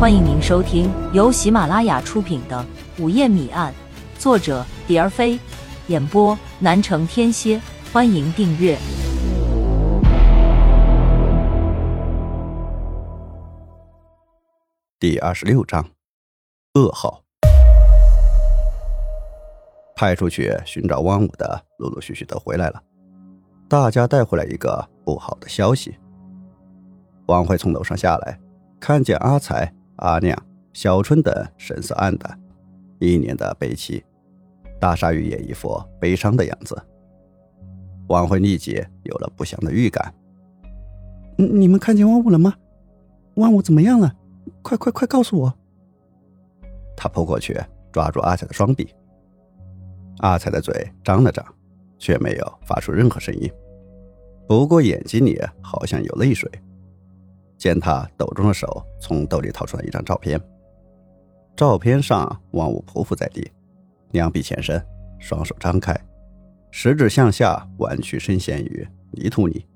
欢迎您收听由喜马拉雅出品的《午夜谜案》，作者蝶儿飞，演播南城天蝎。欢迎订阅第二十六章：噩耗。派出去寻找汪武的陆陆续续都回来了，大家带回来一个不好的消息。王慧从楼上下来，看见阿才。阿亮、小春等神色黯淡，一脸的悲戚。大鲨鱼也一副悲伤的样子。王慧立即有了不祥的预感。你们看见汪武了吗？汪武怎么样了？快快快告诉我！他扑过去抓住阿彩的双臂。阿彩的嘴张了张，却没有发出任何声音，不过眼睛里好像有泪水。见他抖中的手从兜里掏出了一张照片，照片上万物匍匐在地，两臂前伸，双手张开，食指向下弯曲深陷于泥土里，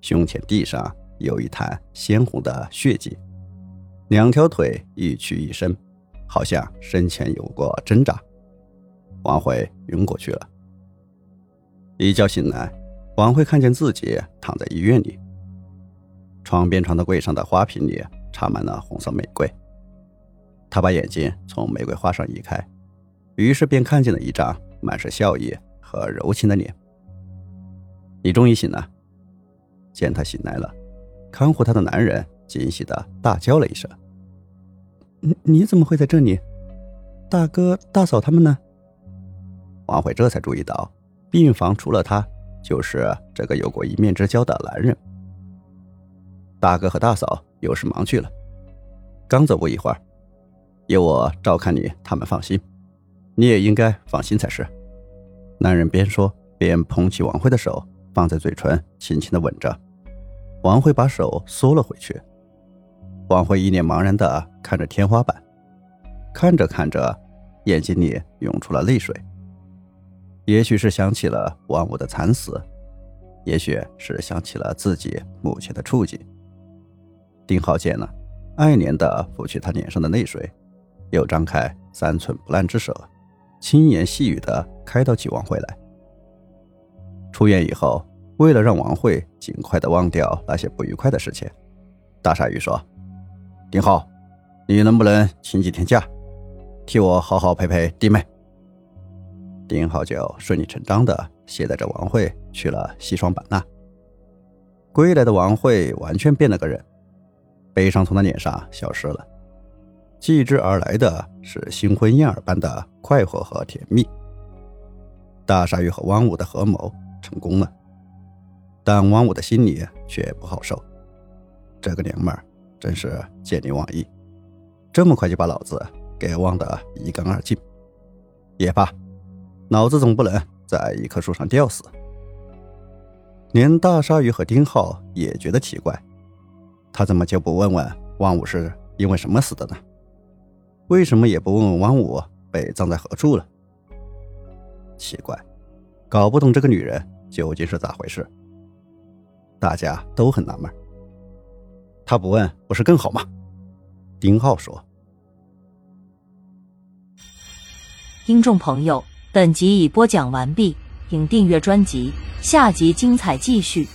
胸前地上有一滩鲜红的血迹，两条腿一屈一伸，好像生前有过挣扎。王慧晕过去了。一觉醒来，王慧看见自己躺在医院里。床边床的柜上的花瓶里插满了红色玫瑰。他把眼睛从玫瑰花上移开，于是便看见了一张满是笑意和柔情的脸。你终于醒了。见他醒来了，看护他的男人惊喜的大叫了一声：“你你怎么会在这里？大哥大嫂他们呢？”王慧这才注意到，病房除了他，就是这个有过一面之交的男人。大哥和大嫂有事忙去了，刚走不一会儿，有我照看你，他们放心，你也应该放心才是。男人边说边捧起王慧的手，放在嘴唇，轻轻的吻着。王慧把手缩了回去。王慧一脸茫然的看着天花板，看着看着，眼睛里涌出了泪水。也许是想起了王五的惨死，也许是想起了自己目前的处境。丁浩见了，爱怜的拂去他脸上的泪水，又张开三寸不烂之舌，轻言细语的开导起王慧来。出院以后，为了让王慧尽快的忘掉那些不愉快的事情，大鲨鱼说：“丁浩，你能不能请几天假，替我好好陪陪弟妹？”丁浩就顺理成章的携带着王慧去了西双版纳。归来的王慧完全变了个人。悲伤从他脸上消失了，继之而来的是新婚燕尔般的快活和甜蜜。大鲨鱼和汪武的合谋成功了，但汪武的心里却不好受。这个娘们儿真是见利忘义，这么快就把老子给忘得一干二净。也罢，老子总不能在一棵树上吊死。连大鲨鱼和丁浩也觉得奇怪。他怎么就不问问汪武是因为什么死的呢？为什么也不问问汪武被葬在何处了？奇怪，搞不懂这个女人究竟是咋回事。大家都很纳闷。他不问不是更好吗？丁浩说。听众朋友，本集已播讲完毕，请订阅专辑，下集精彩继续。